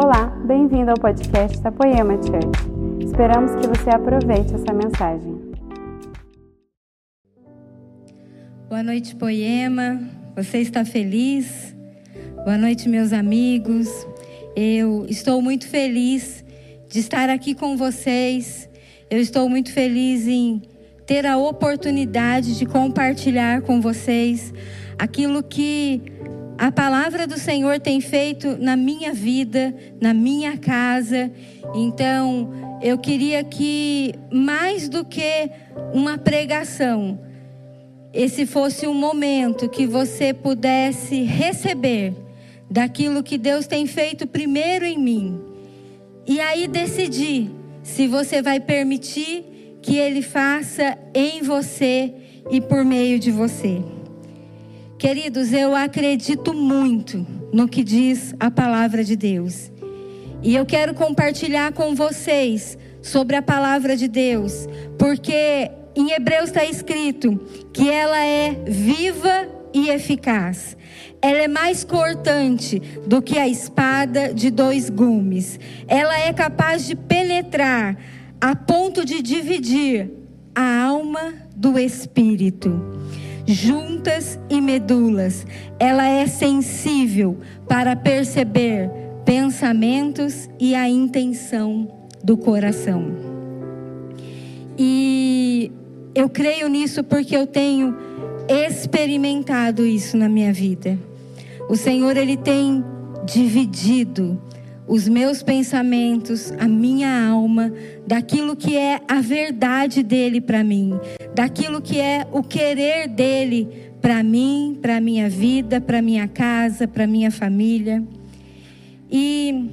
Olá, bem-vindo ao podcast da Poema Church. Esperamos que você aproveite essa mensagem. Boa noite, Poema. Você está feliz? Boa noite, meus amigos. Eu estou muito feliz de estar aqui com vocês. Eu estou muito feliz em ter a oportunidade de compartilhar com vocês aquilo que a palavra do Senhor tem feito na minha vida, na minha casa. Então, eu queria que, mais do que uma pregação, esse fosse um momento que você pudesse receber daquilo que Deus tem feito primeiro em mim. E aí decidir se você vai permitir que Ele faça em você e por meio de você. Queridos, eu acredito muito no que diz a palavra de Deus. E eu quero compartilhar com vocês sobre a palavra de Deus, porque em Hebreus está escrito que ela é viva e eficaz. Ela é mais cortante do que a espada de dois gumes. Ela é capaz de penetrar a ponto de dividir a alma do espírito juntas e medulas. Ela é sensível para perceber pensamentos e a intenção do coração. E eu creio nisso porque eu tenho experimentado isso na minha vida. O Senhor ele tem dividido os meus pensamentos, a minha alma, daquilo que é a verdade dele para mim, daquilo que é o querer dele para mim, para minha vida, para minha casa, para minha família. E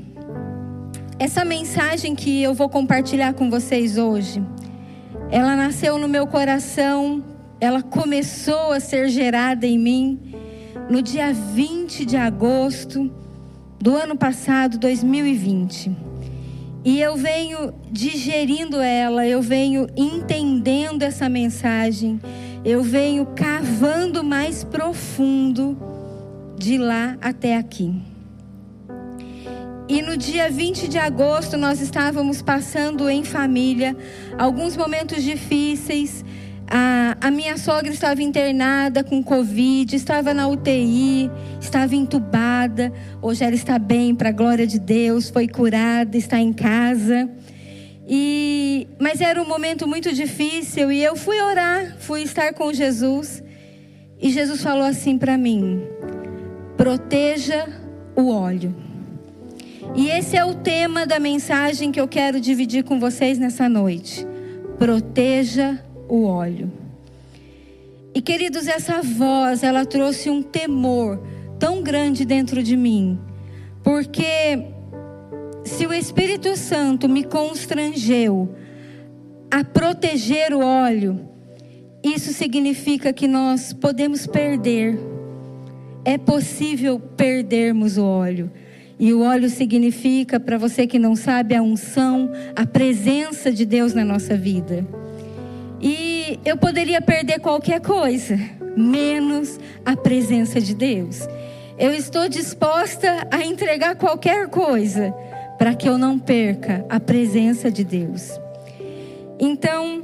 essa mensagem que eu vou compartilhar com vocês hoje, ela nasceu no meu coração, ela começou a ser gerada em mim no dia 20 de agosto do ano passado, 2020. E eu venho digerindo ela, eu venho entendendo essa mensagem, eu venho cavando mais profundo de lá até aqui. E no dia 20 de agosto nós estávamos passando em família alguns momentos difíceis, a, a, minha sogra estava internada com Covid, estava na UTI, estava entubada. Hoje ela está bem, para a glória de Deus, foi curada, está em casa. E, mas era um momento muito difícil e eu fui orar, fui estar com Jesus. E Jesus falou assim para mim: proteja o óleo. E esse é o tema da mensagem que eu quero dividir com vocês nessa noite. Proteja o óleo. E queridos, essa voz, ela trouxe um temor tão grande dentro de mim, porque se o Espírito Santo me constrangeu a proteger o óleo, isso significa que nós podemos perder. É possível perdermos o óleo. E o óleo significa, para você que não sabe, a unção, a presença de Deus na nossa vida. E eu poderia perder qualquer coisa, menos a presença de Deus. Eu estou disposta a entregar qualquer coisa para que eu não perca a presença de Deus. Então,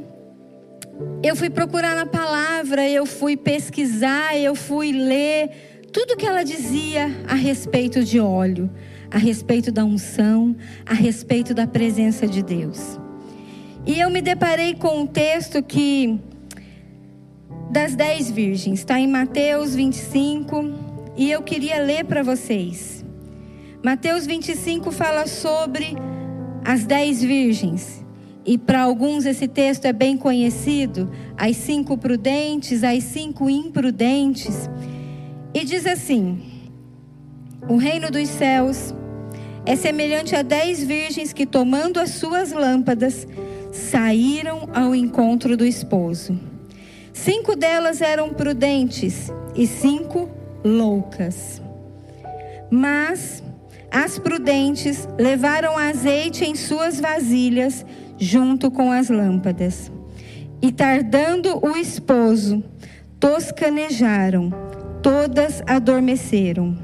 eu fui procurar na palavra, eu fui pesquisar, eu fui ler tudo que ela dizia a respeito de óleo, a respeito da unção, a respeito da presença de Deus. E eu me deparei com um texto que das dez virgens, está em Mateus 25, e eu queria ler para vocês. Mateus 25 fala sobre as dez virgens. E para alguns esse texto é bem conhecido, as cinco prudentes, as cinco imprudentes. E diz assim: O reino dos céus é semelhante a dez virgens que, tomando as suas lâmpadas, saíram ao encontro do esposo. Cinco delas eram prudentes e cinco loucas. Mas as prudentes levaram azeite em suas vasilhas junto com as lâmpadas. E tardando o esposo, toscanejaram, todas adormeceram.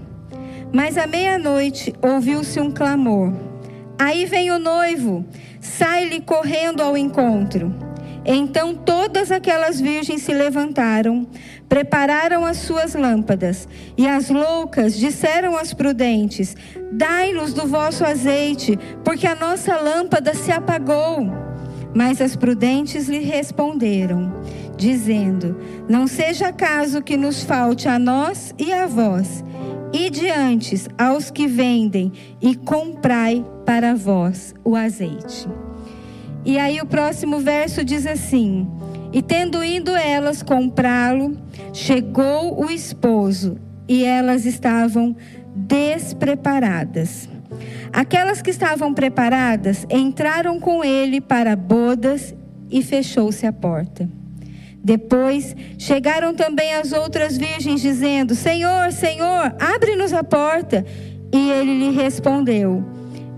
Mas à meia-noite ouviu-se um clamor. Aí vem o noivo, sai-lhe correndo ao encontro. Então todas aquelas virgens se levantaram, prepararam as suas lâmpadas, e as loucas disseram às prudentes: Dai-nos do vosso azeite, porque a nossa lâmpada se apagou. Mas as prudentes lhe responderam, dizendo: Não seja caso que nos falte a nós e a vós. E diante aos que vendem e comprai para vós o azeite. E aí o próximo verso diz assim: E tendo ido elas comprá-lo, chegou o esposo, e elas estavam despreparadas. Aquelas que estavam preparadas entraram com ele para bodas e fechou-se a porta. Depois chegaram também as outras virgens, dizendo: Senhor, Senhor, abre-nos a porta. E ele lhe respondeu: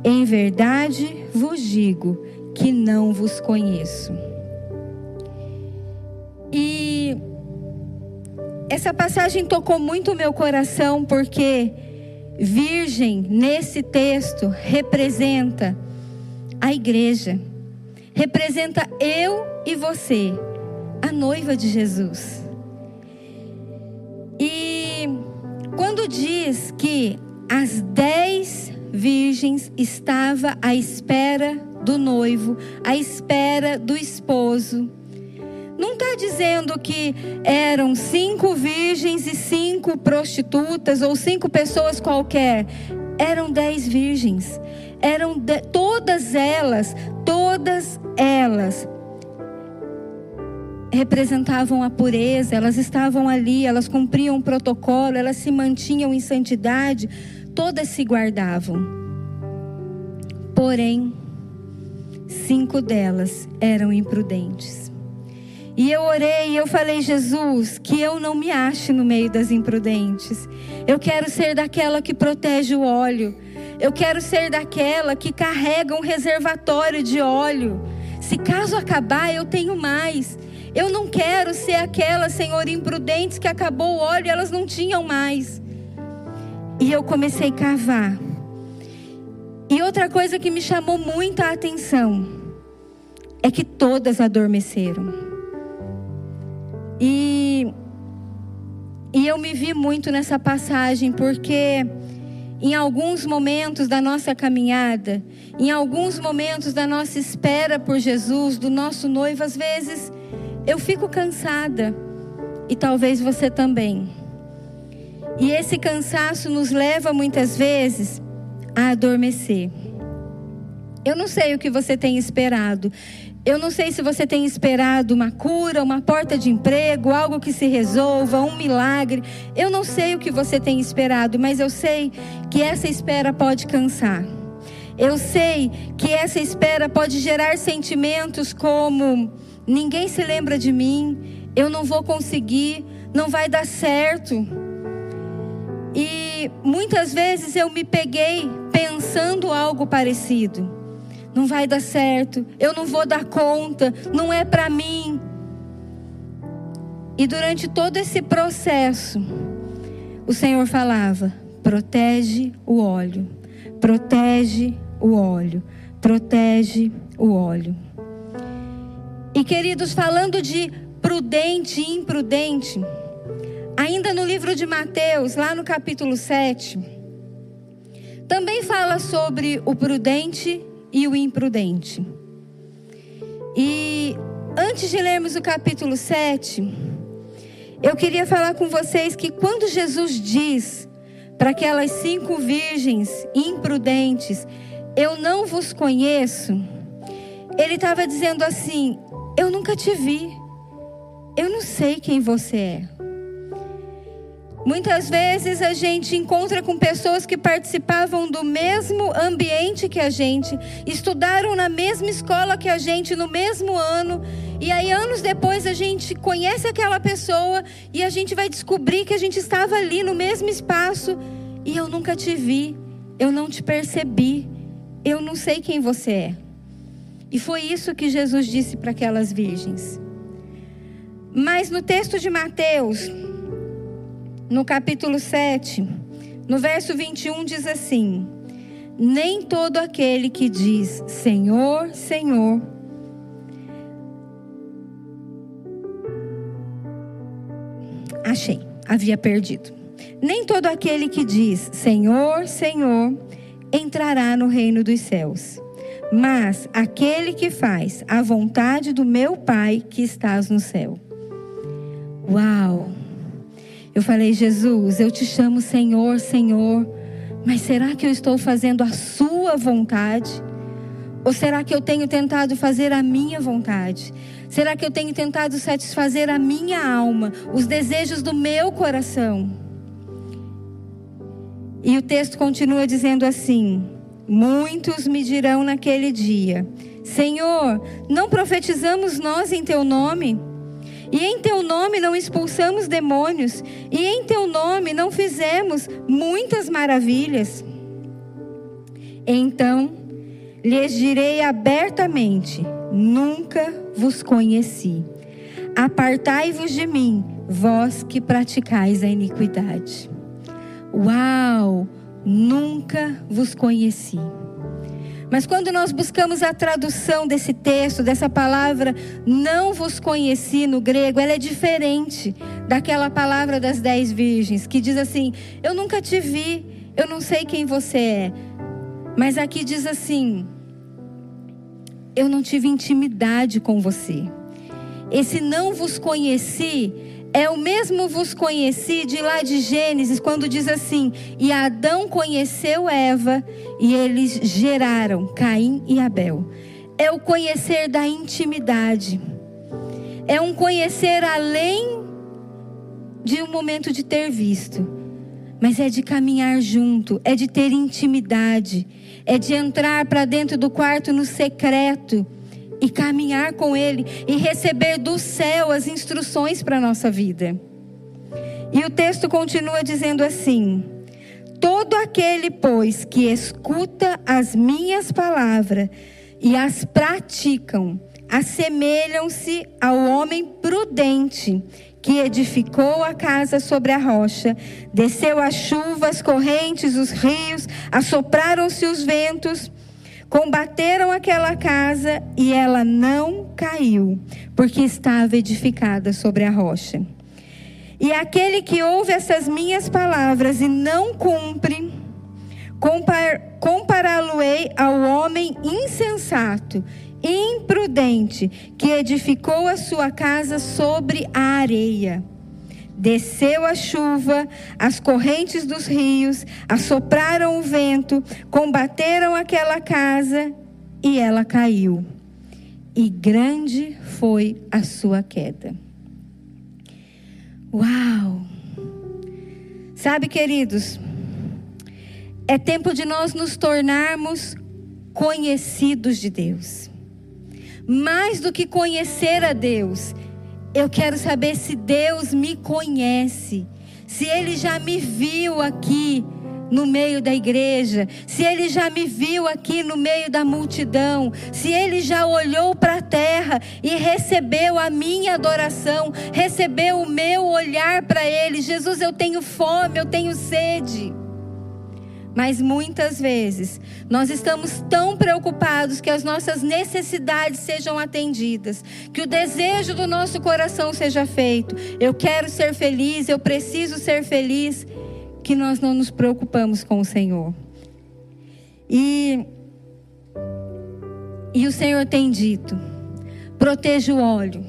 Em verdade vos digo que não vos conheço. E essa passagem tocou muito o meu coração, porque virgem, nesse texto, representa a igreja, representa eu e você, a noiva de Jesus. E quando diz que as dez virgens estavam à espera do noivo, à espera do esposo, não está dizendo que eram cinco virgens e cinco prostitutas ou cinco pessoas qualquer. Eram dez virgens. Eram de, todas elas, todas elas representavam a pureza, elas estavam ali, elas cumpriam o protocolo, elas se mantinham em santidade, todas se guardavam. Porém, cinco delas eram imprudentes. E eu orei e eu falei, Jesus, que eu não me ache no meio das imprudentes. Eu quero ser daquela que protege o óleo. Eu quero ser daquela que carrega um reservatório de óleo. Se caso acabar, eu tenho mais. Eu não quero ser aquela, Senhor, imprudentes que acabou o óleo e elas não tinham mais. E eu comecei a cavar. E outra coisa que me chamou muita atenção é que todas adormeceram. E, e eu me vi muito nessa passagem, porque em alguns momentos da nossa caminhada, em alguns momentos da nossa espera por Jesus, do nosso noivo, às vezes eu fico cansada, e talvez você também. E esse cansaço nos leva muitas vezes a adormecer. Eu não sei o que você tem esperado. Eu não sei se você tem esperado uma cura, uma porta de emprego, algo que se resolva, um milagre. Eu não sei o que você tem esperado, mas eu sei que essa espera pode cansar. Eu sei que essa espera pode gerar sentimentos como: ninguém se lembra de mim, eu não vou conseguir, não vai dar certo. E muitas vezes eu me peguei pensando algo parecido. Não vai dar certo, eu não vou dar conta, não é para mim. E durante todo esse processo, o Senhor falava: protege o óleo, protege o óleo, protege o óleo. E queridos, falando de prudente e imprudente, ainda no livro de Mateus, lá no capítulo 7, também fala sobre o prudente e o imprudente. E antes de lermos o capítulo 7, eu queria falar com vocês que quando Jesus diz para aquelas cinco virgens imprudentes: Eu não vos conheço, ele estava dizendo assim: Eu nunca te vi, eu não sei quem você é. Muitas vezes a gente encontra com pessoas que participavam do mesmo ambiente que a gente, estudaram na mesma escola que a gente no mesmo ano, e aí anos depois a gente conhece aquela pessoa e a gente vai descobrir que a gente estava ali no mesmo espaço e eu nunca te vi, eu não te percebi, eu não sei quem você é. E foi isso que Jesus disse para aquelas virgens. Mas no texto de Mateus, no capítulo 7, No verso 21 diz assim: Nem todo aquele que diz Senhor, Senhor, achei, havia perdido. Nem todo aquele que diz Senhor, Senhor, entrará no reino dos céus, mas aquele que faz a vontade do meu Pai que estás no céu. Uau! Eu falei, Jesus, eu te chamo Senhor, Senhor, mas será que eu estou fazendo a Sua vontade? Ou será que eu tenho tentado fazer a minha vontade? Será que eu tenho tentado satisfazer a minha alma, os desejos do meu coração? E o texto continua dizendo assim: Muitos me dirão naquele dia: Senhor, não profetizamos nós em teu nome? E em teu nome não expulsamos demônios, e em teu nome não fizemos muitas maravilhas. Então lhes direi abertamente: Nunca vos conheci. Apartai-vos de mim, vós que praticais a iniquidade. Uau! Nunca vos conheci. Mas quando nós buscamos a tradução desse texto, dessa palavra, não vos conheci no grego, ela é diferente daquela palavra das dez virgens, que diz assim: Eu nunca te vi, eu não sei quem você é. Mas aqui diz assim: Eu não tive intimidade com você. Esse não vos conheci é o mesmo vos conheci de lá de Gênesis, quando diz assim: E Adão conheceu Eva, e eles geraram Caim e Abel. É o conhecer da intimidade. É um conhecer além de um momento de ter visto, mas é de caminhar junto, é de ter intimidade, é de entrar para dentro do quarto no secreto e caminhar com Ele e receber do céu as instruções para a nossa vida. E o texto continua dizendo assim: Todo aquele, pois, que escuta as minhas palavras e as praticam, assemelham-se ao homem prudente que edificou a casa sobre a rocha, desceu a chuva, as correntes, os rios, assopraram-se os ventos Combateram aquela casa e ela não caiu, porque estava edificada sobre a rocha. E aquele que ouve essas minhas palavras e não cumpre, compar, compará-lo-ei ao homem insensato, imprudente, que edificou a sua casa sobre a areia. Desceu a chuva, as correntes dos rios, assopraram o vento, combateram aquela casa e ela caiu. E grande foi a sua queda. Uau! Sabe, queridos, é tempo de nós nos tornarmos conhecidos de Deus. Mais do que conhecer a Deus, eu quero saber se Deus me conhece, se Ele já me viu aqui no meio da igreja, se Ele já me viu aqui no meio da multidão, se Ele já olhou para a terra e recebeu a minha adoração, recebeu o meu olhar para Ele. Jesus, eu tenho fome, eu tenho sede. Mas muitas vezes nós estamos tão preocupados que as nossas necessidades sejam atendidas, que o desejo do nosso coração seja feito. Eu quero ser feliz, eu preciso ser feliz, que nós não nos preocupamos com o Senhor. E e o Senhor tem dito: proteja o óleo,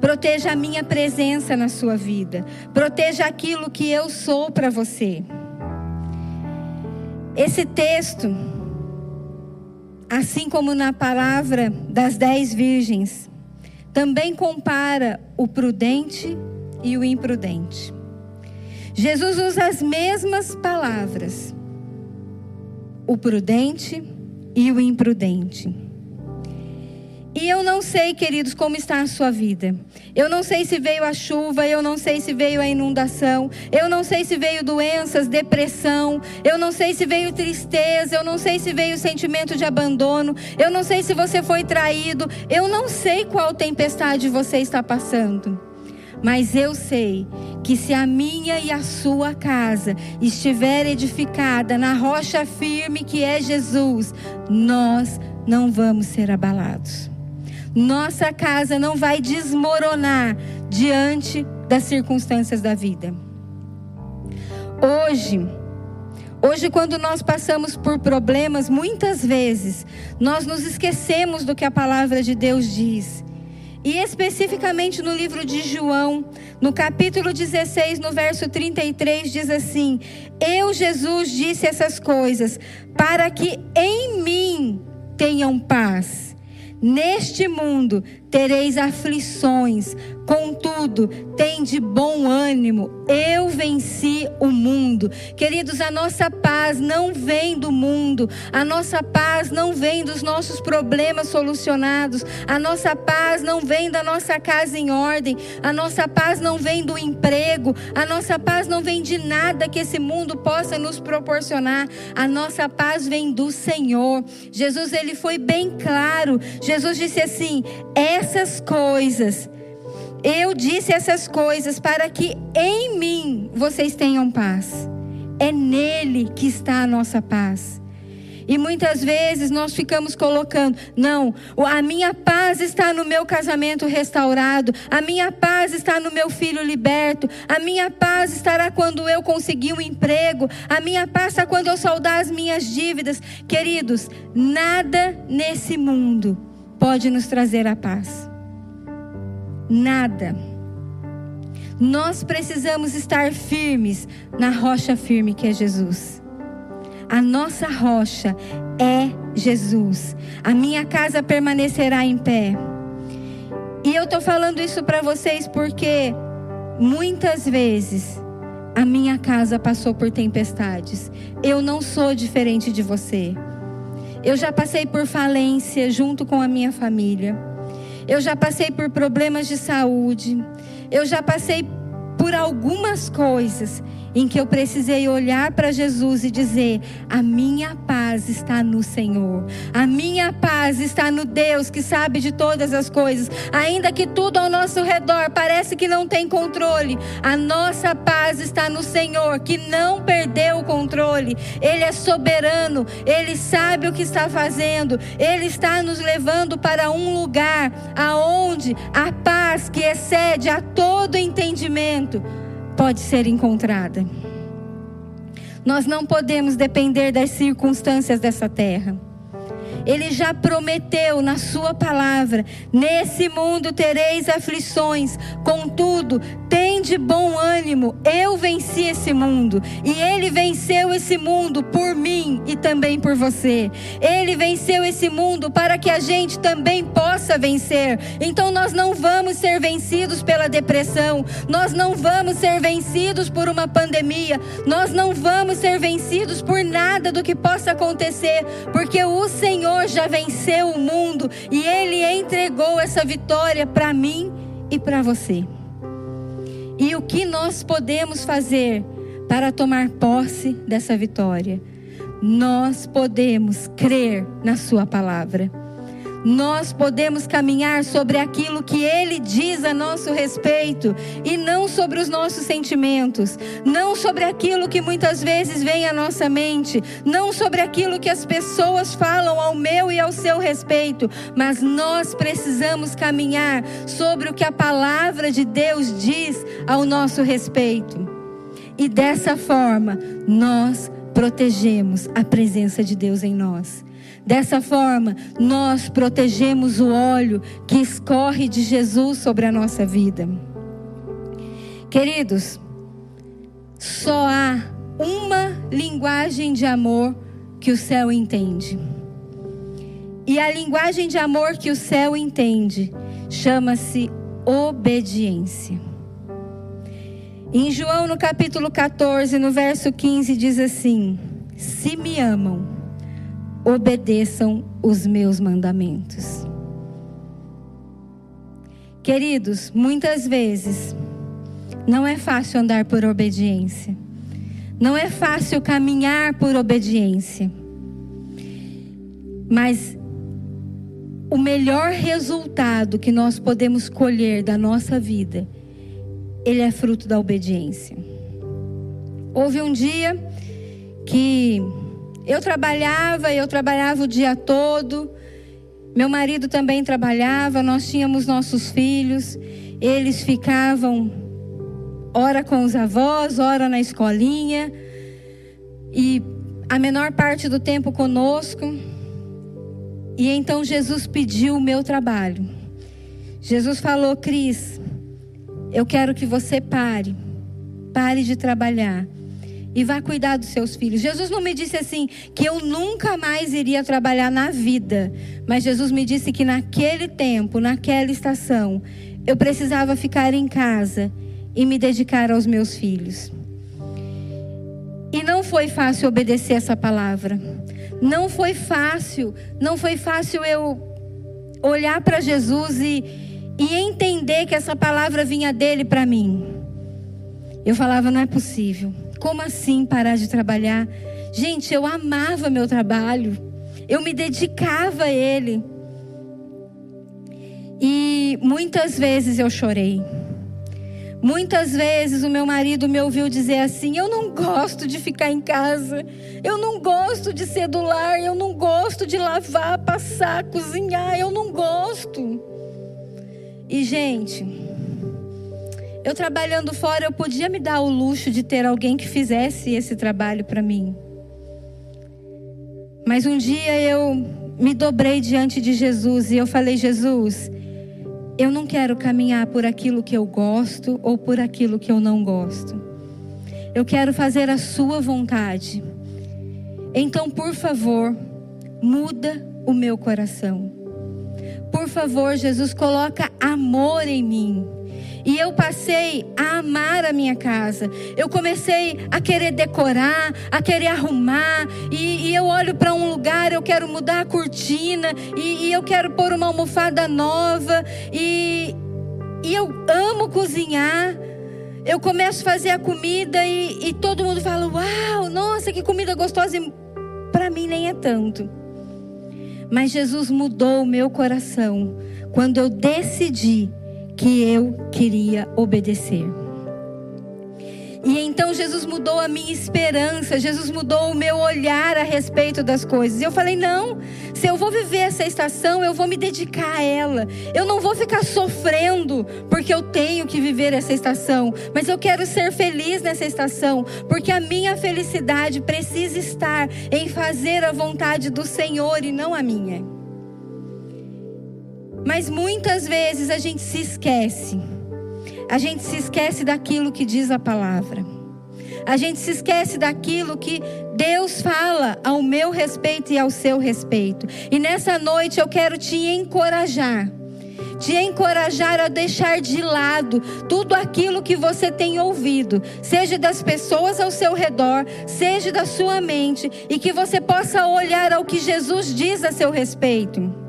proteja a minha presença na sua vida, proteja aquilo que eu sou para você. Esse texto, assim como na palavra das dez virgens, também compara o prudente e o imprudente. Jesus usa as mesmas palavras, o prudente e o imprudente. E eu não sei, queridos, como está a sua vida. Eu não sei se veio a chuva, eu não sei se veio a inundação, eu não sei se veio doenças, depressão, eu não sei se veio tristeza, eu não sei se veio sentimento de abandono, eu não sei se você foi traído, eu não sei qual tempestade você está passando. Mas eu sei que se a minha e a sua casa estiver edificada na rocha firme que é Jesus, nós não vamos ser abalados. Nossa casa não vai desmoronar diante das circunstâncias da vida. Hoje, Hoje, quando nós passamos por problemas, muitas vezes nós nos esquecemos do que a palavra de Deus diz. E especificamente no livro de João, no capítulo 16, no verso 33, diz assim: Eu, Jesus, disse essas coisas para que em mim tenham paz. Neste mundo tereis aflições, contudo, tem de bom ânimo, eu venci o mundo. Queridos, a nossa paz não vem do mundo, a nossa paz não vem dos nossos problemas solucionados, a nossa paz não vem da nossa casa em ordem, a nossa paz não vem do emprego, a nossa paz não vem de nada que esse mundo possa nos proporcionar, a nossa paz vem do Senhor. Jesus, ele foi bem claro, Jesus disse assim: essa essas coisas. Eu disse essas coisas para que em mim vocês tenham paz. É nele que está a nossa paz. E muitas vezes nós ficamos colocando, não, a minha paz está no meu casamento restaurado, a minha paz está no meu filho liberto, a minha paz estará quando eu conseguir um emprego, a minha paz está quando eu saldar as minhas dívidas. Queridos, nada nesse mundo pode nos trazer a paz. Nada. Nós precisamos estar firmes na rocha firme que é Jesus. A nossa rocha é Jesus. A minha casa permanecerá em pé. E eu estou falando isso para vocês porque muitas vezes a minha casa passou por tempestades. Eu não sou diferente de você. Eu já passei por falência junto com a minha família. Eu já passei por problemas de saúde. Eu já passei por algumas coisas em que eu precisei olhar para Jesus e dizer: a minha paz está no Senhor, a minha paz está no Deus que sabe de todas as coisas, ainda que tudo ao nosso redor parece que não tem controle, a nossa paz está no Senhor, que não perdeu o controle, Ele é soberano, Ele sabe o que está fazendo, Ele está nos levando para um lugar aonde a paz que excede a todo entendimento pode ser encontrada. Nós não podemos depender das circunstâncias dessa terra. Ele já prometeu na Sua palavra: nesse mundo tereis aflições, contudo, tem de bom ânimo, eu venci esse mundo. E Ele venceu esse mundo por mim e também por você. Ele venceu esse mundo para que a gente também possa vencer. Então nós não vamos ser vencidos pela depressão, nós não vamos ser vencidos por uma pandemia, nós não vamos ser vencidos por nada do que possa acontecer, porque o Senhor Senhor já venceu o mundo e Ele entregou essa vitória para mim e para você. E o que nós podemos fazer para tomar posse dessa vitória? Nós podemos crer na Sua palavra nós podemos caminhar sobre aquilo que Ele diz a nosso respeito e não sobre os nossos sentimentos, não sobre aquilo que muitas vezes vem à nossa mente, não sobre aquilo que as pessoas falam ao meu e ao seu respeito, mas nós precisamos caminhar sobre o que a palavra de Deus diz ao nosso respeito. E dessa forma, nós protegemos a presença de Deus em nós. Dessa forma, nós protegemos o óleo que escorre de Jesus sobre a nossa vida. Queridos, só há uma linguagem de amor que o céu entende. E a linguagem de amor que o céu entende chama-se obediência. Em João, no capítulo 14, no verso 15, diz assim: Se me amam, obedeçam os meus mandamentos. Queridos, muitas vezes não é fácil andar por obediência. Não é fácil caminhar por obediência. Mas o melhor resultado que nós podemos colher da nossa vida ele é fruto da obediência. Houve um dia que eu trabalhava, eu trabalhava o dia todo. Meu marido também trabalhava, nós tínhamos nossos filhos. Eles ficavam ora com os avós, ora na escolinha. E a menor parte do tempo conosco. E então Jesus pediu o meu trabalho. Jesus falou: Cris, eu quero que você pare, pare de trabalhar e vá cuidar dos seus filhos. Jesus não me disse assim que eu nunca mais iria trabalhar na vida, mas Jesus me disse que naquele tempo, naquela estação, eu precisava ficar em casa e me dedicar aos meus filhos. E não foi fácil obedecer essa palavra. Não foi fácil, não foi fácil eu olhar para Jesus e, e entender que essa palavra vinha dele para mim. Eu falava, não é possível. Como assim parar de trabalhar? Gente, eu amava meu trabalho. Eu me dedicava a ele. E muitas vezes eu chorei. Muitas vezes o meu marido me ouviu dizer assim: Eu não gosto de ficar em casa, eu não gosto de ser do lar, eu não gosto de lavar, passar, cozinhar, eu não gosto. E, gente, eu trabalhando fora, eu podia me dar o luxo de ter alguém que fizesse esse trabalho para mim. Mas um dia eu me dobrei diante de Jesus e eu falei: Jesus, eu não quero caminhar por aquilo que eu gosto ou por aquilo que eu não gosto. Eu quero fazer a Sua vontade. Então, por favor, muda o meu coração. Por favor, Jesus, coloca amor em mim. E eu passei a amar a minha casa. Eu comecei a querer decorar, a querer arrumar. E, e eu olho para um lugar, eu quero mudar a cortina. E, e eu quero pôr uma almofada nova. E, e eu amo cozinhar. Eu começo a fazer a comida e, e todo mundo fala: Uau, nossa, que comida gostosa. Para mim nem é tanto. Mas Jesus mudou o meu coração quando eu decidi que eu queria obedecer. E então Jesus mudou a minha esperança, Jesus mudou o meu olhar a respeito das coisas. Eu falei: não, se eu vou viver essa estação, eu vou me dedicar a ela. Eu não vou ficar sofrendo porque eu tenho que viver essa estação, mas eu quero ser feliz nessa estação, porque a minha felicidade precisa estar em fazer a vontade do Senhor e não a minha. Mas muitas vezes a gente se esquece. A gente se esquece daquilo que diz a palavra. A gente se esquece daquilo que Deus fala ao meu respeito e ao seu respeito. E nessa noite eu quero te encorajar. Te encorajar a deixar de lado tudo aquilo que você tem ouvido, seja das pessoas ao seu redor, seja da sua mente, e que você possa olhar ao que Jesus diz a seu respeito.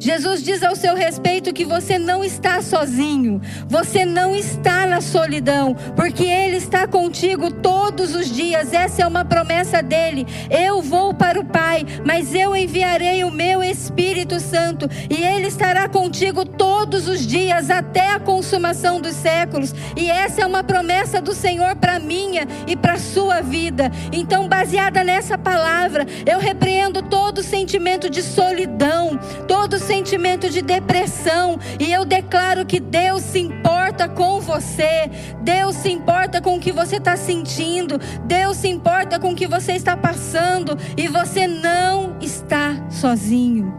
Jesus diz ao seu respeito que você não está sozinho, você não está na solidão, porque Ele está contigo todos os dias. Essa é uma promessa dele. Eu vou para o Pai, mas eu enviarei o meu Espírito Santo e Ele estará contigo todos os dias até a consumação dos séculos. E essa é uma promessa do Senhor para minha e para sua vida. Então, baseada nessa palavra, eu repreendo todo sentimento de solidão, todo sentimento de depressão. E eu declaro que Deus se importa com você. Deus se importa com o que você está sentindo. Deus se importa com o que você está passando. E você não está sozinho.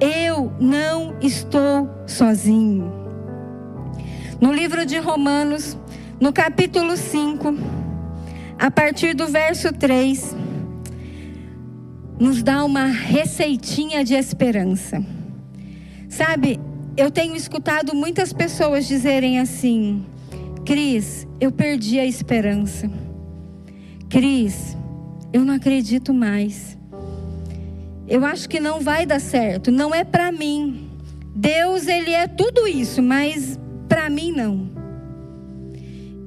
Eu não estou sozinho. No livro de Romanos, no capítulo 5, a partir do verso 3 nos dá uma receitinha de esperança. Sabe, eu tenho escutado muitas pessoas dizerem assim: Cris, eu perdi a esperança. Cris, eu não acredito mais. Eu acho que não vai dar certo, não é para mim. Deus, ele é tudo isso, mas para mim não.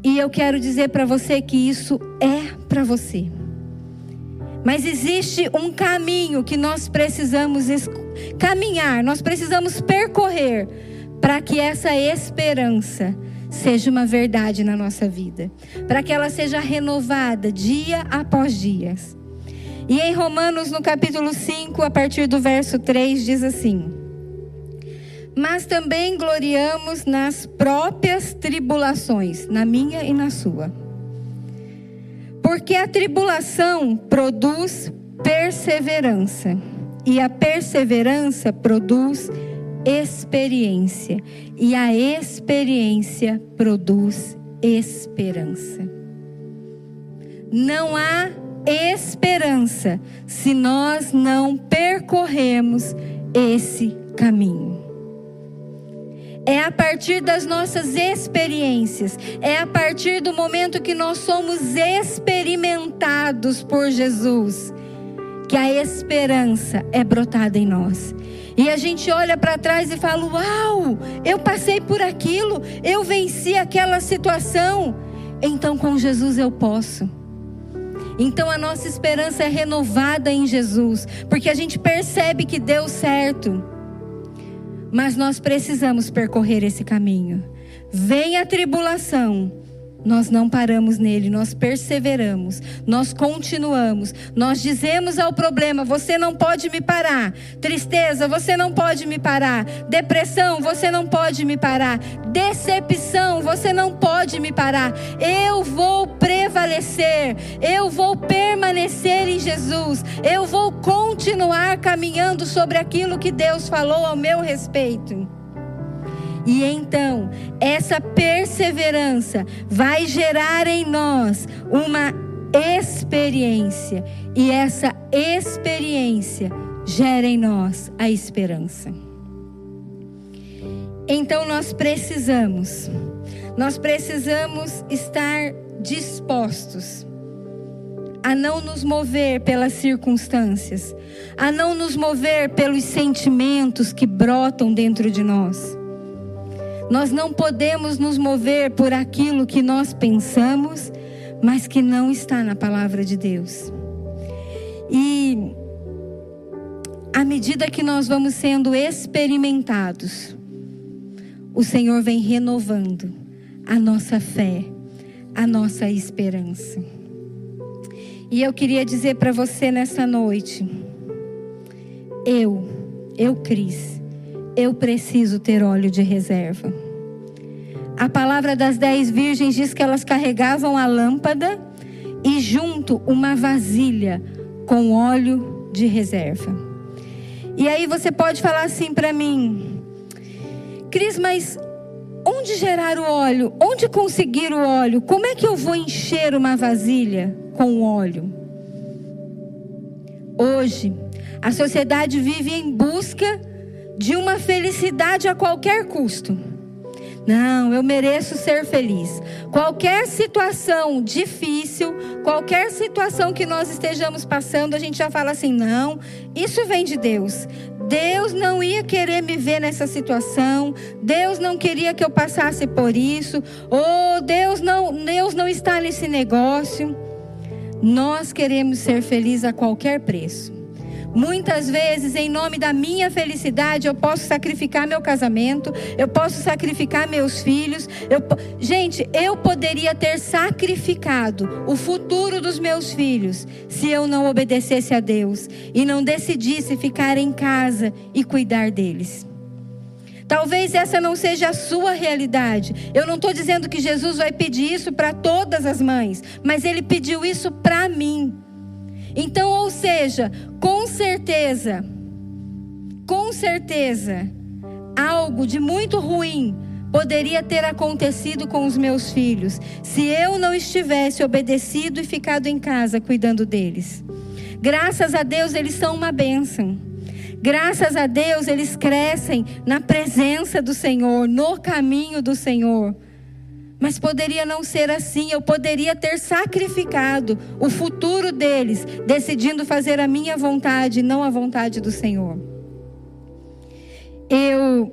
E eu quero dizer para você que isso é para você. Mas existe um caminho que nós precisamos caminhar, nós precisamos percorrer para que essa esperança seja uma verdade na nossa vida, para que ela seja renovada dia após dia. E em Romanos, no capítulo 5, a partir do verso 3, diz assim: Mas também gloriamos nas próprias tribulações, na minha e na sua. Porque a tribulação produz perseverança, e a perseverança produz experiência, e a experiência produz esperança. Não há esperança se nós não percorremos esse caminho. É a partir das nossas experiências, é a partir do momento que nós somos experimentados por Jesus, que a esperança é brotada em nós. E a gente olha para trás e fala: Uau, eu passei por aquilo, eu venci aquela situação. Então com Jesus eu posso. Então a nossa esperança é renovada em Jesus, porque a gente percebe que deu certo. Mas nós precisamos percorrer esse caminho. Vem a tribulação, nós não paramos nele, nós perseveramos, nós continuamos, nós dizemos ao problema: você não pode me parar. Tristeza, você não pode me parar. Depressão, você não pode me parar. Decepção, você não pode me parar. Eu vou prevalecer, eu vou permanecer em Jesus, eu vou continuar caminhando sobre aquilo que Deus falou ao meu respeito. E então, essa perseverança vai gerar em nós uma experiência. E essa experiência gera em nós a esperança. Então nós precisamos, nós precisamos estar dispostos a não nos mover pelas circunstâncias, a não nos mover pelos sentimentos que brotam dentro de nós. Nós não podemos nos mover por aquilo que nós pensamos, mas que não está na palavra de Deus. E à medida que nós vamos sendo experimentados, o Senhor vem renovando a nossa fé, a nossa esperança. E eu queria dizer para você nessa noite, eu, eu Cris, eu preciso ter óleo de reserva. A palavra das dez virgens diz que elas carregavam a lâmpada e junto uma vasilha com óleo de reserva. E aí você pode falar assim para mim, Cris, mas onde gerar o óleo? Onde conseguir o óleo? Como é que eu vou encher uma vasilha com óleo? Hoje, a sociedade vive em busca de uma felicidade a qualquer custo. Não, eu mereço ser feliz. Qualquer situação difícil, qualquer situação que nós estejamos passando, a gente já fala assim: não, isso vem de Deus. Deus não ia querer me ver nessa situação. Deus não queria que eu passasse por isso. Ou Deus não, Deus não está nesse negócio. Nós queremos ser felizes a qualquer preço. Muitas vezes, em nome da minha felicidade, eu posso sacrificar meu casamento, eu posso sacrificar meus filhos. Eu... Gente, eu poderia ter sacrificado o futuro dos meus filhos se eu não obedecesse a Deus e não decidisse ficar em casa e cuidar deles. Talvez essa não seja a sua realidade. Eu não estou dizendo que Jesus vai pedir isso para todas as mães, mas Ele pediu isso para mim. Então, ou seja, com certeza, com certeza, algo de muito ruim poderia ter acontecido com os meus filhos se eu não estivesse obedecido e ficado em casa cuidando deles. Graças a Deus, eles são uma bênção. Graças a Deus, eles crescem na presença do Senhor, no caminho do Senhor. Mas poderia não ser assim. Eu poderia ter sacrificado o futuro deles, decidindo fazer a minha vontade, não a vontade do Senhor. Eu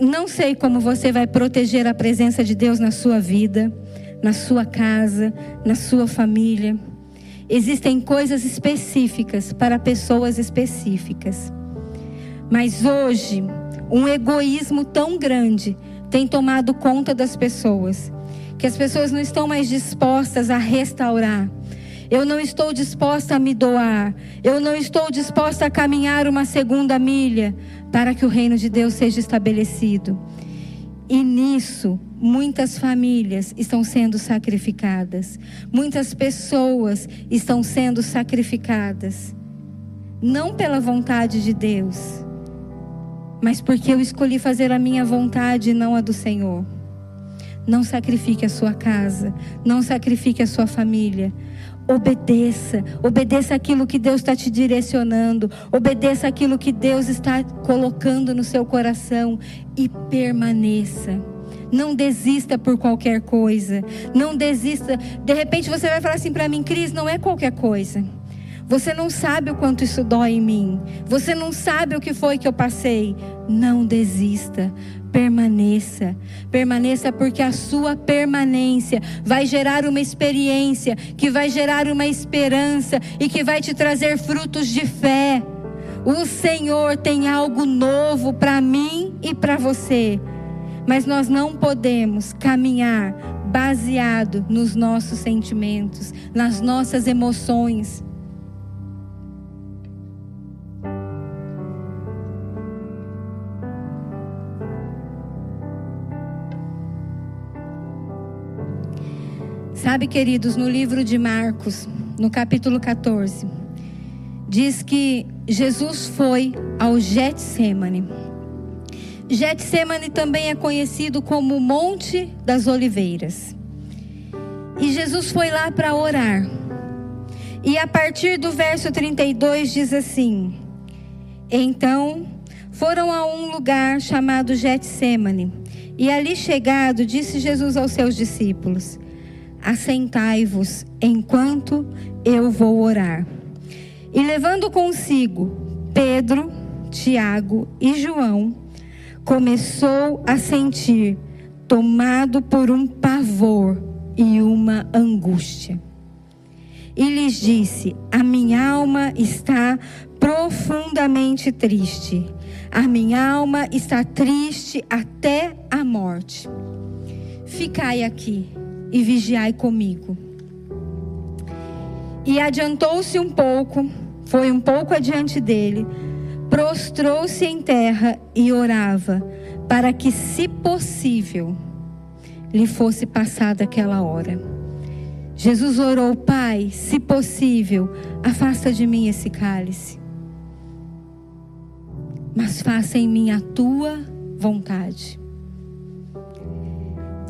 não sei como você vai proteger a presença de Deus na sua vida, na sua casa, na sua família. Existem coisas específicas para pessoas específicas. Mas hoje, um egoísmo tão grande tem tomado conta das pessoas, que as pessoas não estão mais dispostas a restaurar. Eu não estou disposta a me doar. Eu não estou disposta a caminhar uma segunda milha para que o reino de Deus seja estabelecido. E nisso, muitas famílias estão sendo sacrificadas. Muitas pessoas estão sendo sacrificadas. Não pela vontade de Deus, mas porque eu escolhi fazer a minha vontade e não a do Senhor. Não sacrifique a sua casa, não sacrifique a sua família. Obedeça, obedeça aquilo que Deus está te direcionando, obedeça aquilo que Deus está colocando no seu coração e permaneça. Não desista por qualquer coisa. Não desista. De repente você vai falar assim para mim, Cris, não é qualquer coisa. Você não sabe o quanto isso dói em mim. Você não sabe o que foi que eu passei. Não desista. Permaneça. Permaneça porque a sua permanência vai gerar uma experiência, que vai gerar uma esperança e que vai te trazer frutos de fé. O Senhor tem algo novo para mim e para você. Mas nós não podemos caminhar baseado nos nossos sentimentos, nas nossas emoções. Sabe, queridos, no livro de Marcos, no capítulo 14, diz que Jesus foi ao Getsemane. Getsemane também é conhecido como Monte das Oliveiras. E Jesus foi lá para orar. E a partir do verso 32 diz assim: Então foram a um lugar chamado Getsemane. E ali chegado, disse Jesus aos seus discípulos: assentai-vos enquanto eu vou orar. E levando consigo Pedro, Tiago e João, começou a sentir, tomado por um pavor e uma angústia. E lhes disse: A minha alma está profundamente triste. A minha alma está triste até a morte. Ficai aqui e vigiai comigo. E adiantou-se um pouco, foi um pouco adiante dele, prostrou-se em terra e orava, para que, se possível, lhe fosse passada aquela hora. Jesus orou, Pai, se possível, afasta de mim esse cálice. Mas faça em mim a tua vontade.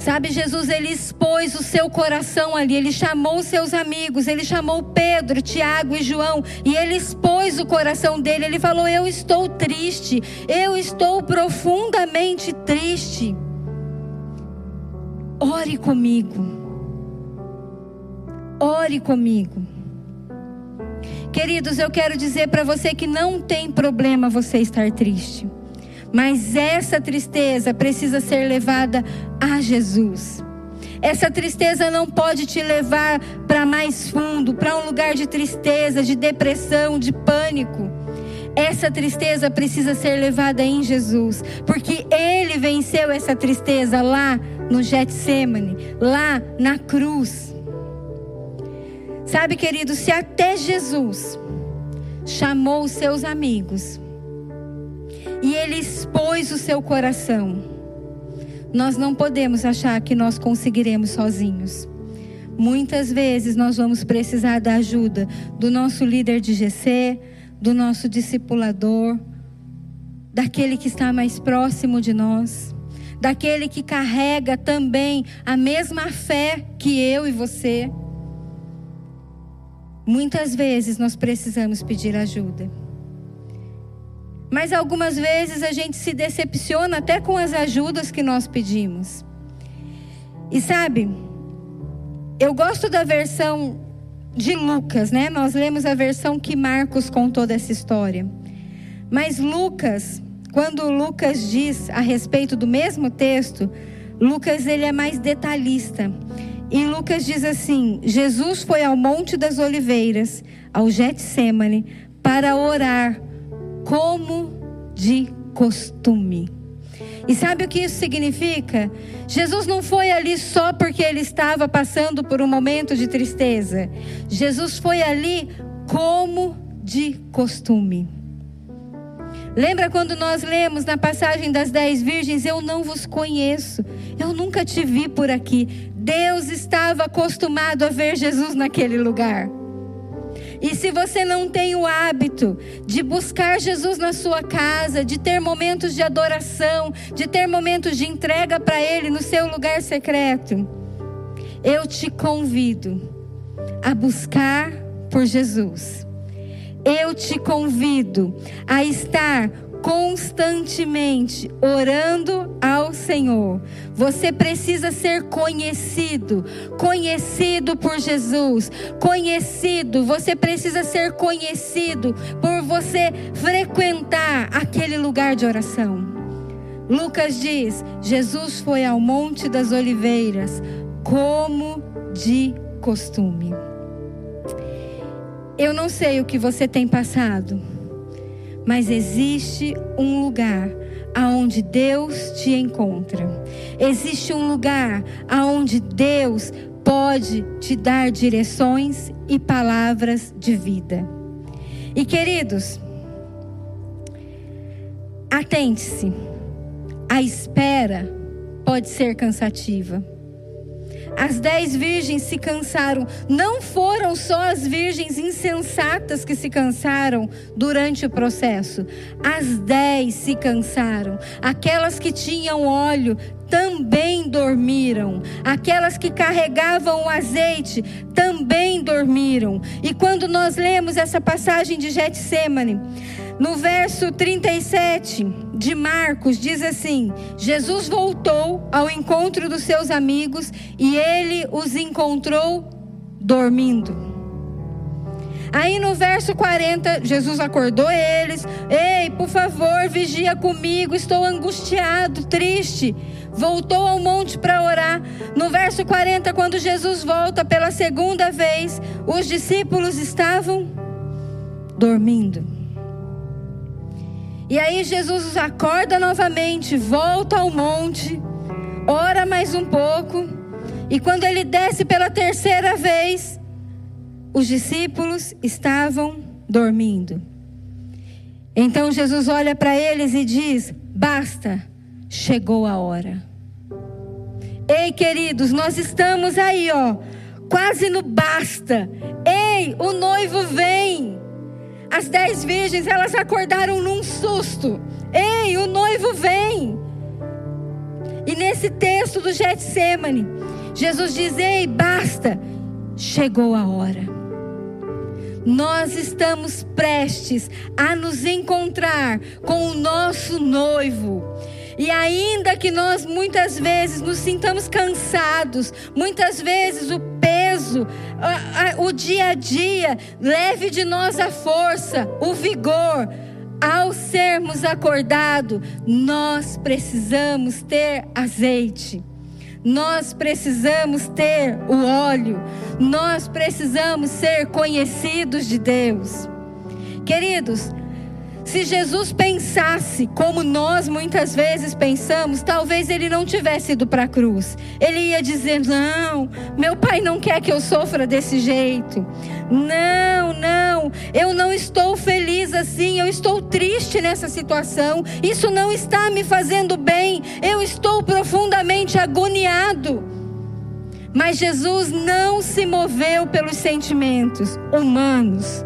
Sabe, Jesus, ele expôs o seu coração ali, ele chamou seus amigos, ele chamou Pedro, Tiago e João, e ele expôs o coração dele. Ele falou: Eu estou triste, eu estou profundamente triste. Ore comigo, ore comigo. Queridos, eu quero dizer para você que não tem problema você estar triste. Mas essa tristeza precisa ser levada a Jesus. Essa tristeza não pode te levar para mais fundo, para um lugar de tristeza, de depressão, de pânico. Essa tristeza precisa ser levada em Jesus, porque Ele venceu essa tristeza lá no Getsemane, lá na cruz. Sabe, querido, se até Jesus chamou os seus amigos e ele expôs o seu coração. Nós não podemos achar que nós conseguiremos sozinhos. Muitas vezes nós vamos precisar da ajuda do nosso líder de GC, do nosso discipulador, daquele que está mais próximo de nós, daquele que carrega também a mesma fé que eu e você. Muitas vezes nós precisamos pedir ajuda. Mas algumas vezes a gente se decepciona até com as ajudas que nós pedimos. E sabe, eu gosto da versão de Lucas, né? Nós lemos a versão que Marcos contou dessa história. Mas Lucas, quando Lucas diz a respeito do mesmo texto, Lucas ele é mais detalhista. E Lucas diz assim: Jesus foi ao Monte das Oliveiras, ao Getsemane, para orar como de costume. E sabe o que isso significa? Jesus não foi ali só porque ele estava passando por um momento de tristeza. Jesus foi ali como de costume. Lembra quando nós lemos na passagem das dez virgens: Eu não vos conheço, eu nunca te vi por aqui. Deus estava acostumado a ver Jesus naquele lugar. E se você não tem o hábito de buscar Jesus na sua casa, de ter momentos de adoração, de ter momentos de entrega para Ele no seu lugar secreto, eu te convido a buscar por Jesus. Eu te convido a estar constantemente orando ao Senhor. Você precisa ser conhecido, conhecido por Jesus, conhecido. Você precisa ser conhecido por você frequentar aquele lugar de oração. Lucas diz: Jesus foi ao Monte das Oliveiras como de costume. Eu não sei o que você tem passado mas existe um lugar aonde Deus te encontra. Existe um lugar aonde Deus pode te dar direções e palavras de vida. E queridos, atente-se. A espera pode ser cansativa. As dez virgens se cansaram. Não foram só as virgens insensatas que se cansaram durante o processo. As dez se cansaram. Aquelas que tinham óleo também dormiram. Aquelas que carregavam o azeite também dormiram. E quando nós lemos essa passagem de Getsemane, no verso 37 de Marcos, diz assim: Jesus voltou ao encontro dos seus amigos e ele os encontrou dormindo. Aí no verso 40, Jesus acordou eles: Ei, por favor, vigia comigo, estou angustiado, triste. Voltou ao monte para orar. No verso 40, quando Jesus volta pela segunda vez, os discípulos estavam dormindo. E aí Jesus os acorda novamente, volta ao monte, ora mais um pouco, e quando ele desce pela terceira vez, os discípulos estavam dormindo. Então Jesus olha para eles e diz: Basta, chegou a hora. Ei, queridos, nós estamos aí, ó, quase no basta. Ei, o noivo vem. As dez virgens, elas acordaram num susto. Ei, o noivo vem. E nesse texto do Getsemane, Jesus diz: Ei, basta, chegou a hora. Nós estamos prestes a nos encontrar com o nosso noivo. E ainda que nós muitas vezes nos sintamos cansados, muitas vezes o peso, o dia a dia, leve de nós a força, o vigor. Ao sermos acordados, nós precisamos ter azeite. Nós precisamos ter o óleo, nós precisamos ser conhecidos de Deus. Queridos, se Jesus pensasse como nós muitas vezes pensamos, talvez ele não tivesse ido para a cruz. Ele ia dizer: Não, meu pai não quer que eu sofra desse jeito. Não, não, eu não estou feliz assim, eu estou triste nessa situação. Isso não está me fazendo bem, eu estou profundamente agoniado. Mas Jesus não se moveu pelos sentimentos humanos.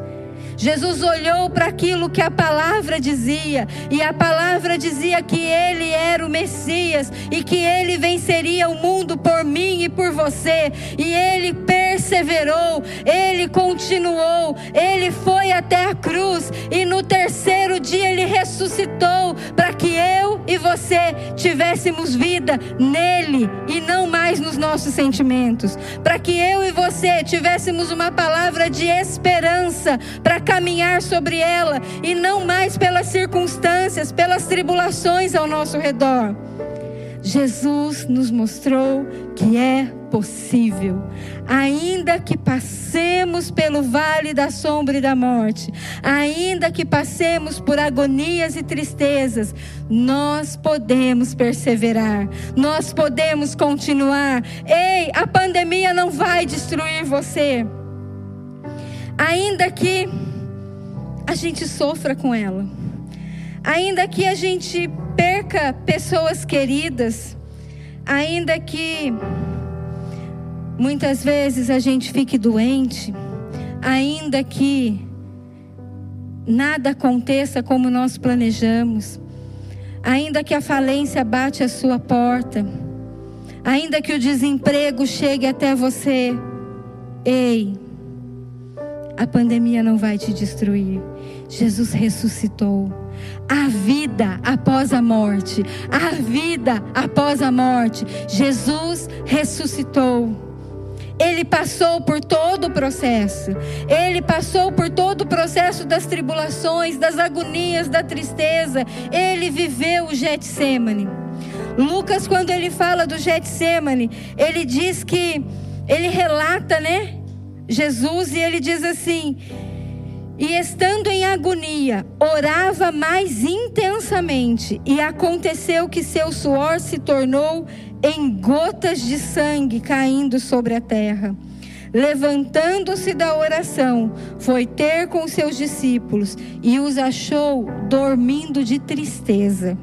Jesus olhou para aquilo que a palavra dizia, e a palavra dizia que ele era o Messias e que ele venceria o mundo por mim e por você, e ele perseverou, ele continuou, ele foi até a cruz, e no terceiro dia ele ressuscitou para que eu e você tivéssemos vida nele e não mais nos nossos sentimentos, para que eu e você tivéssemos uma palavra de esperança para caminhar sobre ela e não mais pelas circunstâncias, pelas tribulações ao nosso redor. Jesus nos mostrou que é possível. Ainda que passemos pelo vale da sombra e da morte, ainda que passemos por agonias e tristezas, nós podemos perseverar, nós podemos continuar. Ei, a pandemia não vai destruir você. Ainda que a gente sofra com ela, ainda que a gente perca pessoas queridas, ainda que muitas vezes a gente fique doente, ainda que nada aconteça como nós planejamos, ainda que a falência bate a sua porta, ainda que o desemprego chegue até você, ei, a pandemia não vai te destruir. Jesus ressuscitou. A vida após a morte, a vida após a morte. Jesus ressuscitou. Ele passou por todo o processo. Ele passou por todo o processo das tribulações, das agonias, da tristeza. Ele viveu o Getsemane. Lucas, quando ele fala do Getsemane, ele diz que ele relata, né? Jesus e ele diz assim: e estando em agonia, orava mais intensamente, e aconteceu que seu suor se tornou em gotas de sangue caindo sobre a terra. Levantando-se da oração, foi ter com seus discípulos e os achou dormindo de tristeza.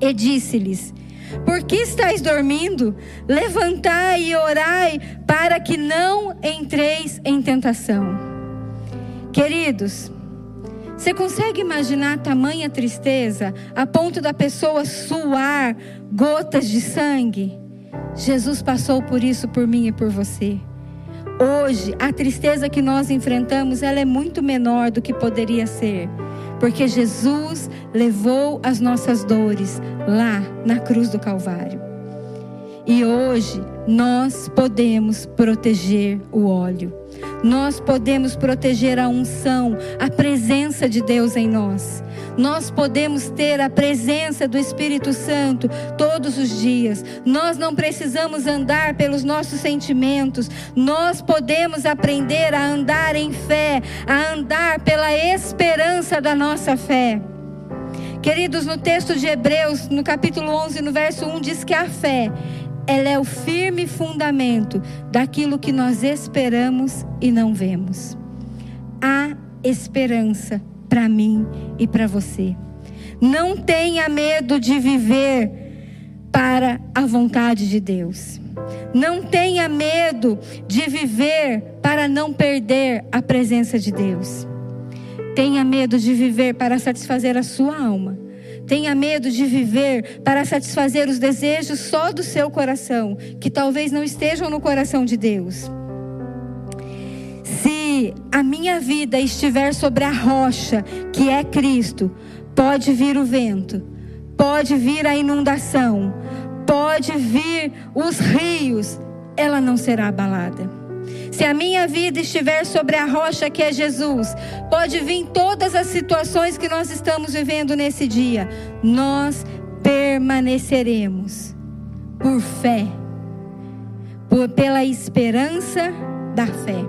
E disse-lhes: por que estáis dormindo? Levantai e orai, para que não entreis em tentação. Queridos, você consegue imaginar tamanha tristeza a ponto da pessoa suar gotas de sangue? Jesus passou por isso por mim e por você. Hoje, a tristeza que nós enfrentamos, ela é muito menor do que poderia ser porque Jesus levou as nossas dores lá na cruz do Calvário. E hoje nós podemos proteger o óleo. Nós podemos proteger a unção, a presença de Deus em nós. Nós podemos ter a presença do Espírito Santo todos os dias. Nós não precisamos andar pelos nossos sentimentos. Nós podemos aprender a andar em fé, a andar pela esperança da nossa fé. Queridos, no texto de Hebreus, no capítulo 11, no verso 1, diz que a fé ela é o firme fundamento daquilo que nós esperamos e não vemos. Há esperança para mim e para você. Não tenha medo de viver para a vontade de Deus. Não tenha medo de viver para não perder a presença de Deus. Tenha medo de viver para satisfazer a sua alma. Tenha medo de viver para satisfazer os desejos só do seu coração, que talvez não estejam no coração de Deus. Se a minha vida estiver sobre a rocha, que é Cristo, pode vir o vento, pode vir a inundação, pode vir os rios, ela não será abalada. Se a minha vida estiver sobre a rocha que é Jesus, pode vir todas as situações que nós estamos vivendo nesse dia, nós permaneceremos por fé, por, pela esperança da fé.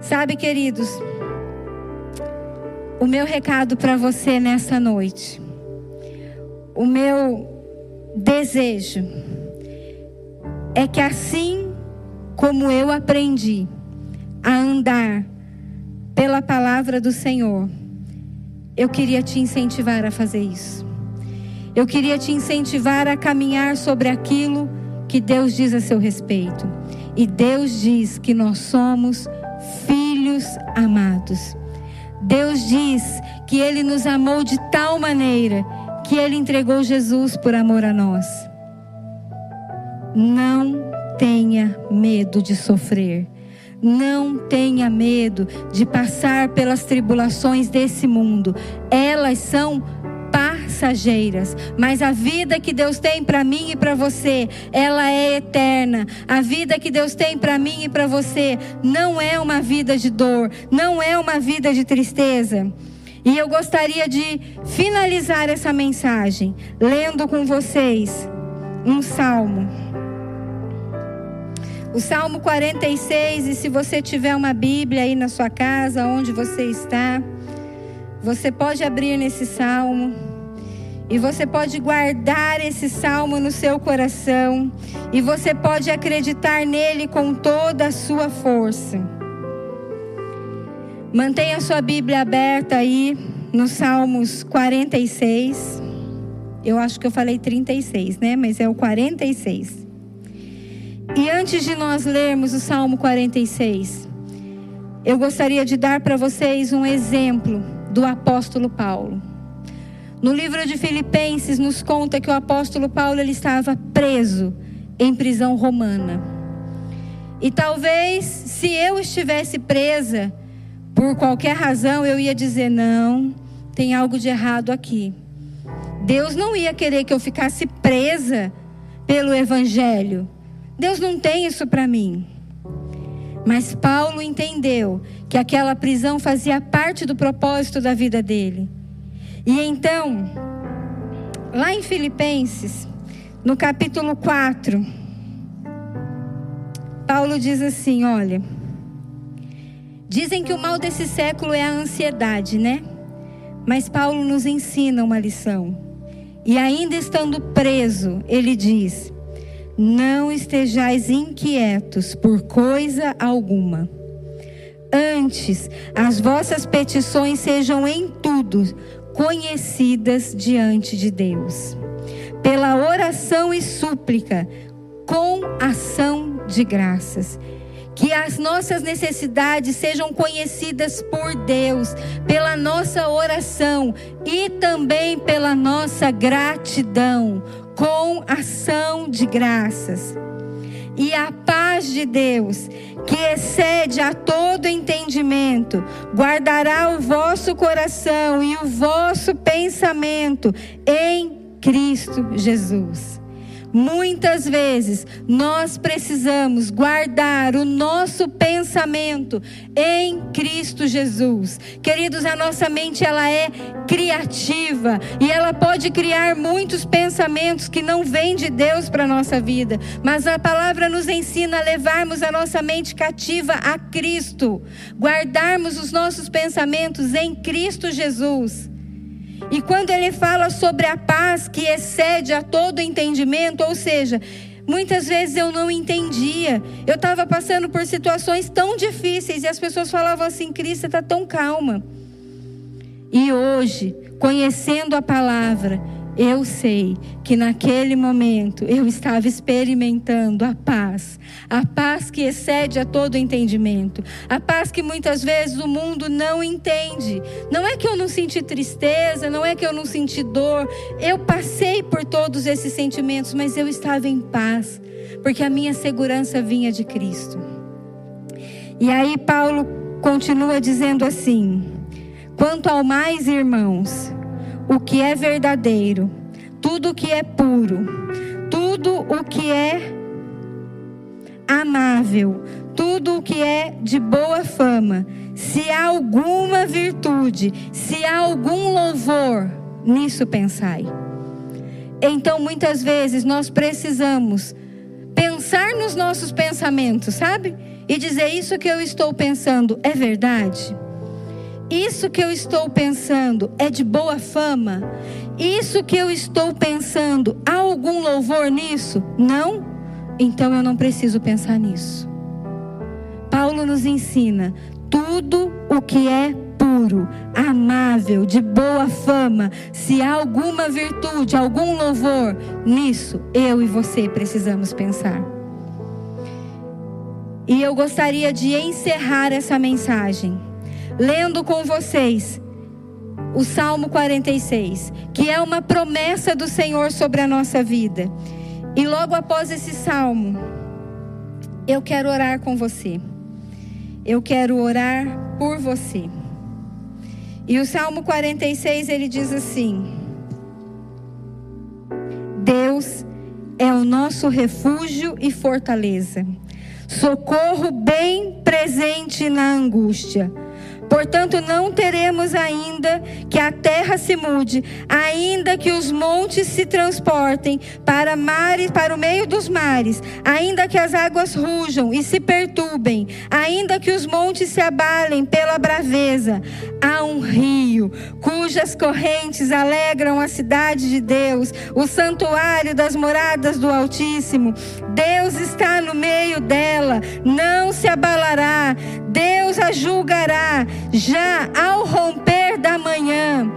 Sabe, queridos, o meu recado para você nessa noite, o meu desejo é que assim como eu aprendi a andar pela palavra do Senhor, eu queria te incentivar a fazer isso. Eu queria te incentivar a caminhar sobre aquilo que Deus diz a seu respeito. E Deus diz que nós somos filhos amados. Deus diz que Ele nos amou de tal maneira que Ele entregou Jesus por amor a nós. Não tenha medo de sofrer. Não tenha medo de passar pelas tribulações desse mundo. Elas são passageiras, mas a vida que Deus tem para mim e para você, ela é eterna. A vida que Deus tem para mim e para você não é uma vida de dor, não é uma vida de tristeza. E eu gostaria de finalizar essa mensagem lendo com vocês um salmo. O Salmo 46, e se você tiver uma Bíblia aí na sua casa, onde você está, você pode abrir nesse salmo. E você pode guardar esse salmo no seu coração. E você pode acreditar nele com toda a sua força. Mantenha sua Bíblia aberta aí no Salmos 46. Eu acho que eu falei 36, né? Mas é o 46. E antes de nós lermos o Salmo 46, eu gostaria de dar para vocês um exemplo do apóstolo Paulo. No livro de Filipenses nos conta que o apóstolo Paulo ele estava preso em prisão romana. E talvez se eu estivesse presa, por qualquer razão, eu ia dizer: não, tem algo de errado aqui. Deus não ia querer que eu ficasse presa pelo Evangelho. Deus não tem isso para mim. Mas Paulo entendeu que aquela prisão fazia parte do propósito da vida dele. E então, lá em Filipenses, no capítulo 4, Paulo diz assim: olha. Dizem que o mal desse século é a ansiedade, né? Mas Paulo nos ensina uma lição. E ainda estando preso, ele diz: Não estejais inquietos por coisa alguma. Antes, as vossas petições sejam em tudo conhecidas diante de Deus, pela oração e súplica, com ação de graças. Que as nossas necessidades sejam conhecidas por Deus, pela nossa oração e também pela nossa gratidão, com ação de graças. E a paz de Deus, que excede a todo entendimento, guardará o vosso coração e o vosso pensamento em Cristo Jesus. Muitas vezes nós precisamos guardar o nosso pensamento em Cristo Jesus. Queridos, a nossa mente ela é criativa e ela pode criar muitos pensamentos que não vêm de Deus para nossa vida, mas a palavra nos ensina a levarmos a nossa mente cativa a Cristo, guardarmos os nossos pensamentos em Cristo Jesus. E quando ele fala sobre a paz que excede a todo entendimento, ou seja, muitas vezes eu não entendia. Eu estava passando por situações tão difíceis e as pessoas falavam assim: Cris, você está tão calma. E hoje, conhecendo a palavra, eu sei que naquele momento eu estava experimentando a paz, a paz que excede a todo entendimento, a paz que muitas vezes o mundo não entende. Não é que eu não senti tristeza, não é que eu não senti dor, eu passei por todos esses sentimentos, mas eu estava em paz, porque a minha segurança vinha de Cristo. E aí Paulo continua dizendo assim: quanto ao mais, irmãos, o que é verdadeiro, tudo o que é puro, tudo o que é amável, tudo o que é de boa fama, se há alguma virtude, se há algum louvor, nisso pensai. Então, muitas vezes nós precisamos pensar nos nossos pensamentos, sabe? E dizer: Isso que eu estou pensando é verdade? Isso que eu estou pensando é de boa fama? Isso que eu estou pensando, há algum louvor nisso? Não? Então eu não preciso pensar nisso. Paulo nos ensina tudo o que é puro, amável, de boa fama, se há alguma virtude, algum louvor, nisso eu e você precisamos pensar. E eu gostaria de encerrar essa mensagem lendo com vocês o Salmo 46, que é uma promessa do Senhor sobre a nossa vida. E logo após esse salmo, eu quero orar com você. Eu quero orar por você. E o Salmo 46 ele diz assim: Deus é o nosso refúgio e fortaleza, socorro bem presente na angústia Portanto, não teremos ainda que a terra se mude, ainda que os montes se transportem para mares, para o meio dos mares, ainda que as águas rujam e se perturbem, ainda que os montes se abalem pela braveza. Há um rio cujas correntes alegram a cidade de Deus, o santuário das moradas do Altíssimo. Deus está no meio dela, não se abalará. Deus a julgará já ao romper da manhã.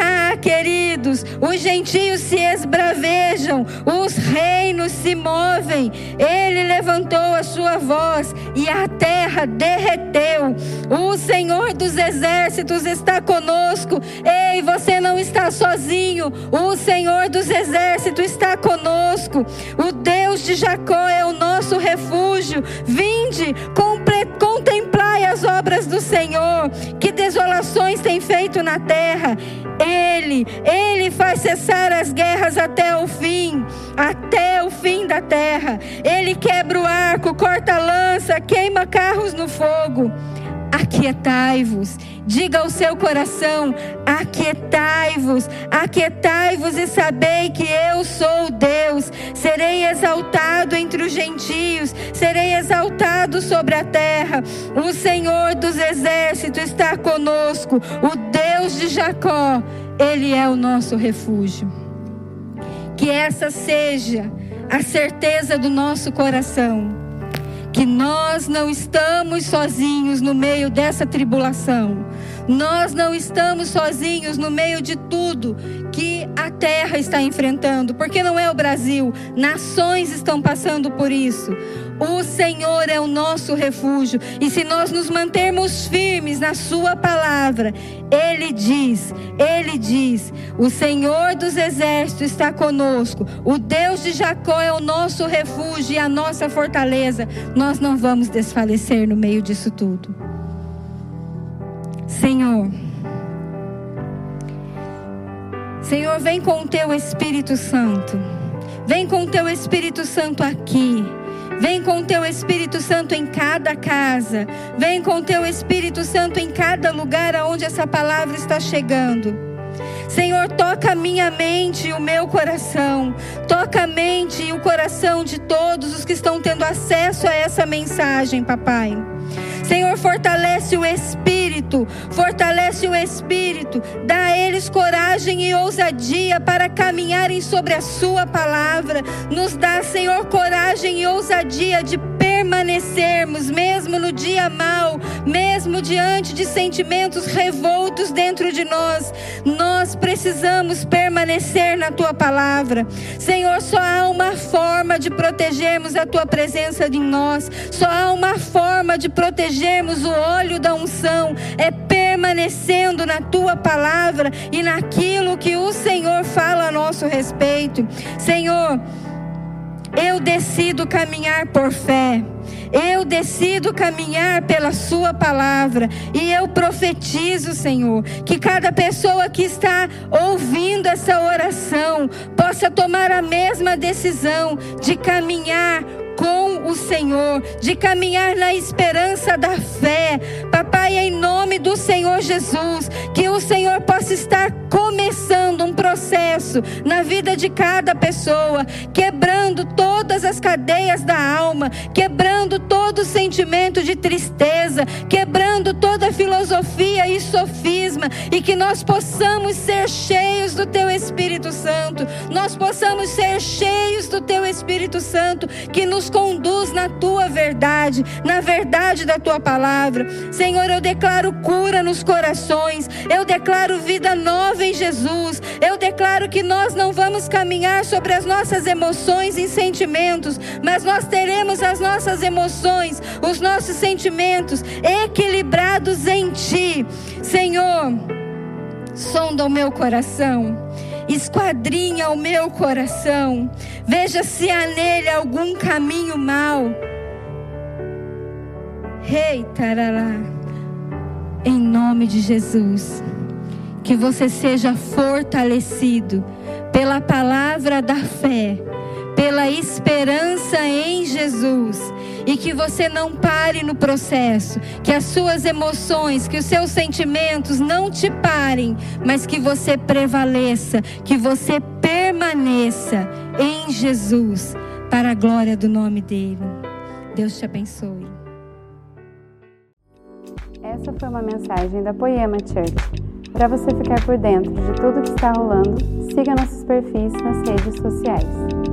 Ah, queridos, os gentios se esbravejam, os reinos se movem. Ele levantou a sua voz e a terra derreteu. O Senhor dos exércitos está conosco. Ei, você não está sozinho. O Senhor dos exércitos está conosco. O Deus de Jacó é o nosso refúgio. Vinde, contemplai as obras do Senhor. Que desolações tem feito na terra ele, Ele faz cessar as guerras até o fim, até o fim da terra. Ele quebra o arco, corta a lança, queima carros no fogo. Aquietai-vos, diga ao seu coração: aquietai-vos, aquietai-vos e sabei que eu sou Deus. Serei exaltado entre os gentios, serei exaltado sobre a terra. O Senhor dos exércitos está conosco, o Deus de Jacó, Ele é o nosso refúgio. Que essa seja a certeza do nosso coração que nós não estamos sozinhos no meio dessa tribulação. Nós não estamos sozinhos no meio de tudo que a terra está enfrentando, porque não é o Brasil, nações estão passando por isso. O Senhor é o nosso refúgio, e se nós nos mantermos firmes na Sua palavra, Ele diz, Ele diz: o Senhor dos exércitos está conosco, o Deus de Jacó é o nosso refúgio e a nossa fortaleza. Nós não vamos desfalecer no meio disso tudo. Senhor, Senhor, vem com o teu Espírito Santo, vem com o teu Espírito Santo aqui. Vem com o teu Espírito Santo em cada casa. Vem com o teu Espírito Santo em cada lugar aonde essa palavra está chegando. Senhor, toca a minha mente e o meu coração. Toca a mente e o coração de todos os que estão tendo acesso a essa mensagem, papai. Senhor, fortalece o espírito, fortalece o espírito, dá a eles coragem e ousadia para caminharem sobre a Sua palavra. Nos dá, Senhor, coragem e ousadia de permanecermos, mesmo no dia mau, mesmo diante de sentimentos revoltos dentro de nós, nós precisamos permanecer na tua palavra. Senhor, só há uma forma de protegermos a tua presença em nós, só há uma forma de protegermos o óleo da unção, é permanecendo na tua palavra e naquilo que o Senhor fala a nosso respeito. Senhor, eu decido caminhar por fé. Eu decido caminhar pela Sua palavra. E eu profetizo, Senhor, que cada pessoa que está ouvindo essa oração possa tomar a mesma decisão de caminhar com o Senhor, de caminhar na esperança da fé. Papai, em nome do Senhor Jesus, que o Senhor possa estar começando um processo na vida de cada pessoa, quebrando todas as cadeias da alma, quebrando todo sentimento de tristeza, quebrando toda filosofia e sofisma, e que nós possamos ser cheios do Teu Espírito Santo, nós possamos ser cheios do Teu Espírito Santo, que conduz na tua verdade, na verdade da tua palavra. Senhor, eu declaro cura nos corações, eu declaro vida nova em Jesus, eu declaro que nós não vamos caminhar sobre as nossas emoções e sentimentos, mas nós teremos as nossas emoções, os nossos sentimentos equilibrados em Ti. Senhor, sonda o meu coração esquadrinha o meu coração, veja se há nele algum caminho mau. Rei, tarará, em nome de Jesus, que você seja fortalecido pela palavra da fé, pela esperança em Jesus e que você não pare no processo, que as suas emoções, que os seus sentimentos não te parem, mas que você prevaleça, que você permaneça em Jesus, para a glória do nome dele. Deus te abençoe. Essa foi uma mensagem da Poema Church. Para você ficar por dentro de tudo que está rolando, siga nossos perfis nas redes sociais.